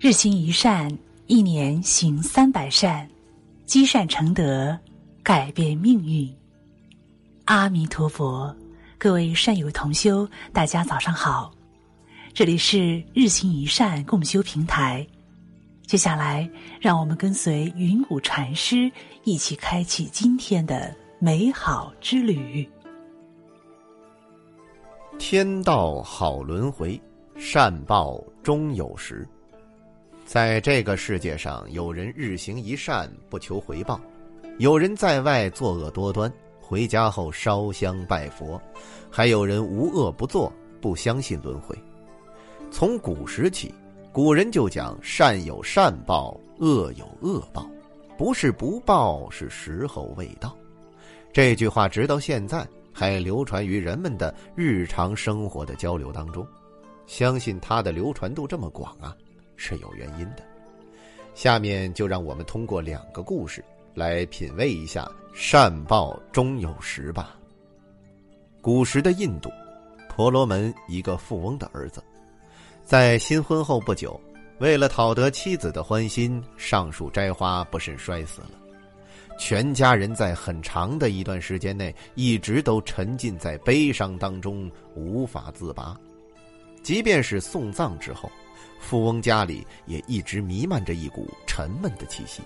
日行一善，一年行三百善，积善成德，改变命运。阿弥陀佛，各位善友同修，大家早上好，这里是日行一善共修平台。接下来，让我们跟随云谷禅师一起开启今天的美好之旅。天道好轮回，善报终有时。在这个世界上，有人日行一善不求回报，有人在外作恶多端，回家后烧香拜佛，还有人无恶不作，不相信轮回。从古时起，古人就讲善有善报，恶有恶报，不是不报，是时候未到。这句话直到现在还流传于人们的日常生活的交流当中，相信它的流传度这么广啊。是有原因的，下面就让我们通过两个故事来品味一下善报终有时吧。古时的印度，婆罗门一个富翁的儿子，在新婚后不久，为了讨得妻子的欢心，上树摘花不慎摔死了。全家人在很长的一段时间内，一直都沉浸在悲伤当中，无法自拔。即便是送葬之后。富翁家里也一直弥漫着一股沉闷的气息。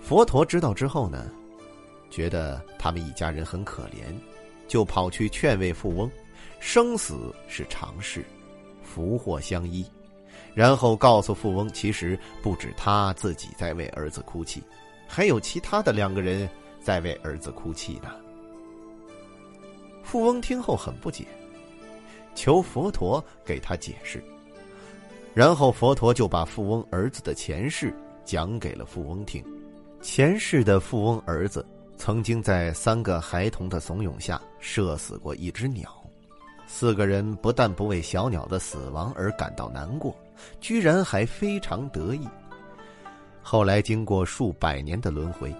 佛陀知道之后呢，觉得他们一家人很可怜，就跑去劝慰富翁：生死是常事，福祸相依。然后告诉富翁，其实不止他自己在为儿子哭泣，还有其他的两个人在为儿子哭泣呢。富翁听后很不解，求佛陀给他解释。然后佛陀就把富翁儿子的前世讲给了富翁听。前世的富翁儿子曾经在三个孩童的怂恿下射死过一只鸟，四个人不但不为小鸟的死亡而感到难过，居然还非常得意。后来经过数百年的轮回，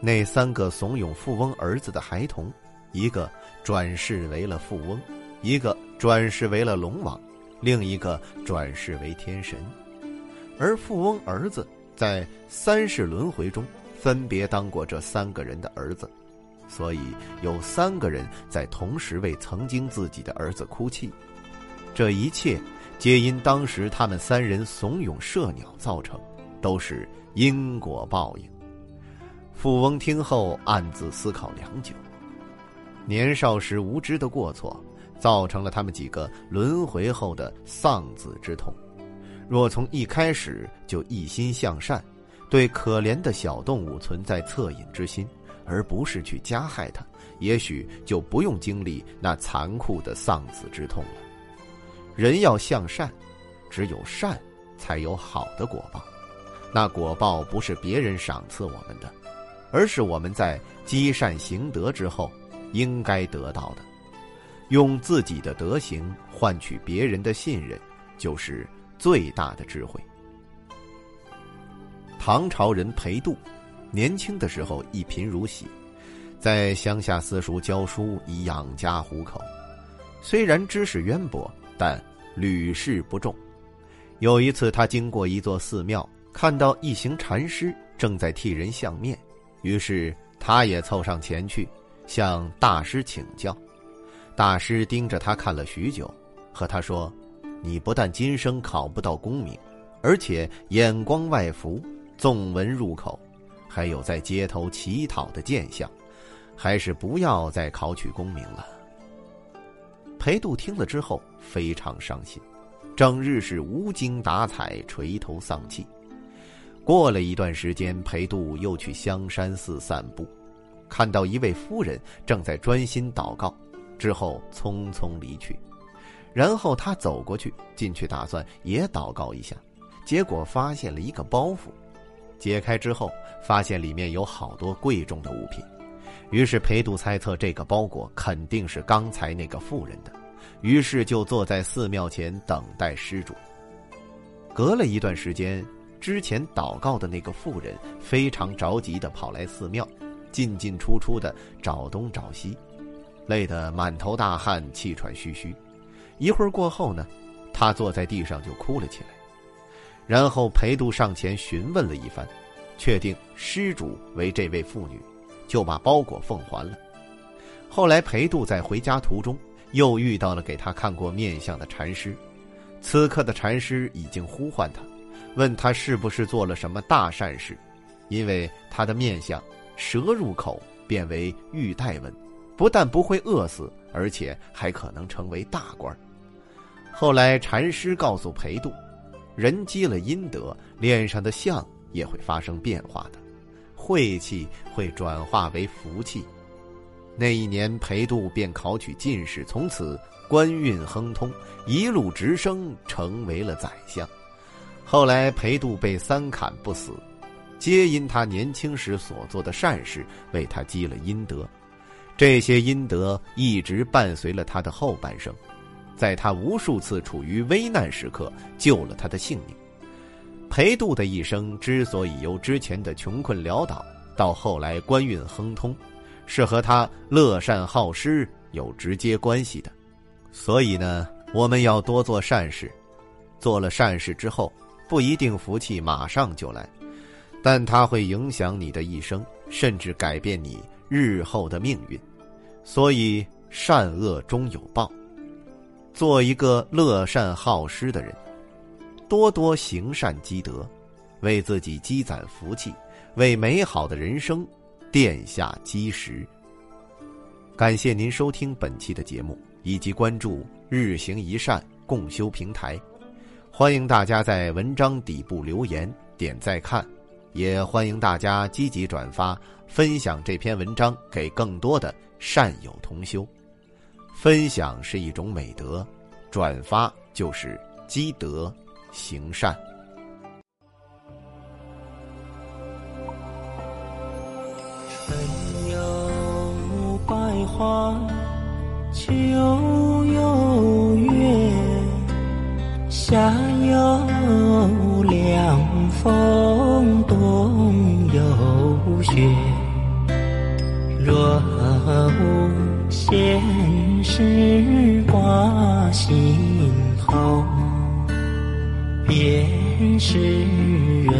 那三个怂恿富翁儿子的孩童，一个转世为了富翁，一个转世为了龙王。另一个转世为天神，而富翁儿子在三世轮回中分别当过这三个人的儿子，所以有三个人在同时为曾经自己的儿子哭泣。这一切皆因当时他们三人怂恿射鸟造成，都是因果报应。富翁听后暗自思考良久，年少时无知的过错。造成了他们几个轮回后的丧子之痛。若从一开始就一心向善，对可怜的小动物存在恻隐之心，而不是去加害它，也许就不用经历那残酷的丧子之痛了。人要向善，只有善，才有好的果报。那果报不是别人赏赐我们的，而是我们在积善行德之后应该得到的。用自己的德行换取别人的信任，就是最大的智慧。唐朝人裴度，年轻的时候一贫如洗，在乡下私塾教书以养家糊口。虽然知识渊博，但屡试不中。有一次，他经过一座寺庙，看到一行禅师正在替人相面，于是他也凑上前去向大师请教。大师盯着他看了许久，和他说：“你不但今生考不到功名，而且眼光外浮，纵文入口，还有在街头乞讨的贱相，还是不要再考取功名了。”裴度听了之后非常伤心，整日是无精打采，垂头丧气。过了一段时间，裴度又去香山寺散步，看到一位夫人正在专心祷告。之后匆匆离去，然后他走过去，进去打算也祷告一下，结果发现了一个包袱，解开之后发现里面有好多贵重的物品，于是裴度猜测这个包裹肯定是刚才那个妇人的，于是就坐在寺庙前等待施主。隔了一段时间，之前祷告的那个妇人非常着急的跑来寺庙，进进出出的找东找西。累得满头大汗、气喘吁吁，一会儿过后呢，他坐在地上就哭了起来。然后裴度上前询问了一番，确定施主为这位妇女，就把包裹奉还了。后来裴度在回家途中又遇到了给他看过面相的禅师，此刻的禅师已经呼唤他，问他是不是做了什么大善事，因为他的面相蛇入口变为玉带纹，不但不会饿死，而且还可能成为大官。后来禅师告诉裴度。人积了阴德，脸上的相也会发生变化的，晦气会转化为福气。那一年，裴度便考取进士，从此官运亨通，一路直升，成为了宰相。后来，裴度被三砍不死，皆因他年轻时所做的善事为他积了阴德，这些阴德一直伴随了他的后半生。在他无数次处于危难时刻，救了他的性命。裴度的一生之所以由之前的穷困潦倒到后来官运亨通，是和他乐善好施有直接关系的。所以呢，我们要多做善事。做了善事之后，不一定福气马上就来，但它会影响你的一生，甚至改变你日后的命运。所以，善恶终有报。做一个乐善好施的人，多多行善积德，为自己积攒福气，为美好的人生奠下基石。感谢您收听本期的节目，以及关注“日行一善共修平台”。欢迎大家在文章底部留言点再看，也欢迎大家积极转发分享这篇文章给更多的善友同修。分享是一种美德，转发就是积德行善。春有百花，秋有月，夏有凉风，冬有雪。若无闲。事挂心头，便是人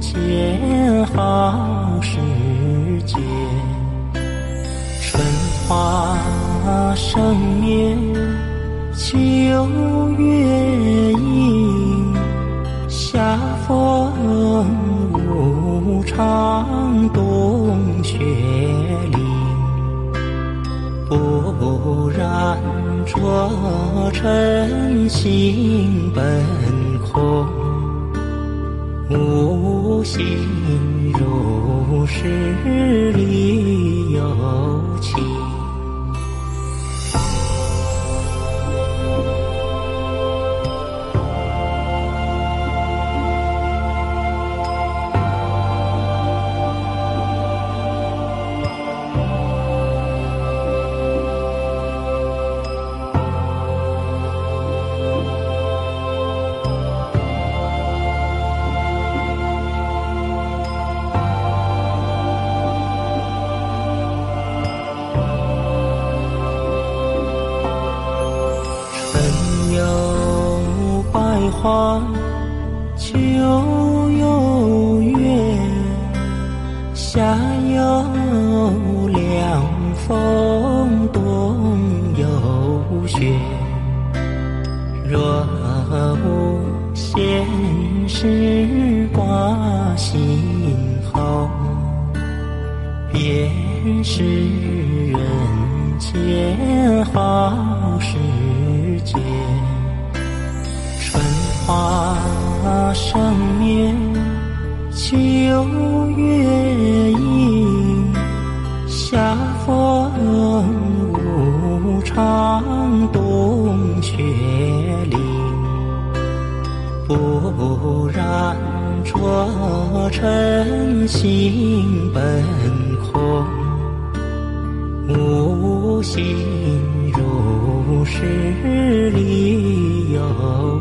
间好时节。春花生灭，无常，冬雪里。不染，浊尘心本空，无心如是里有情。花，秋有月，夏有凉风，冬有雪。若无闲事挂心头，便是花生灭，秋月阴，夏风无常，冬雪凛。不然，浊尘心本空，无心入世里有。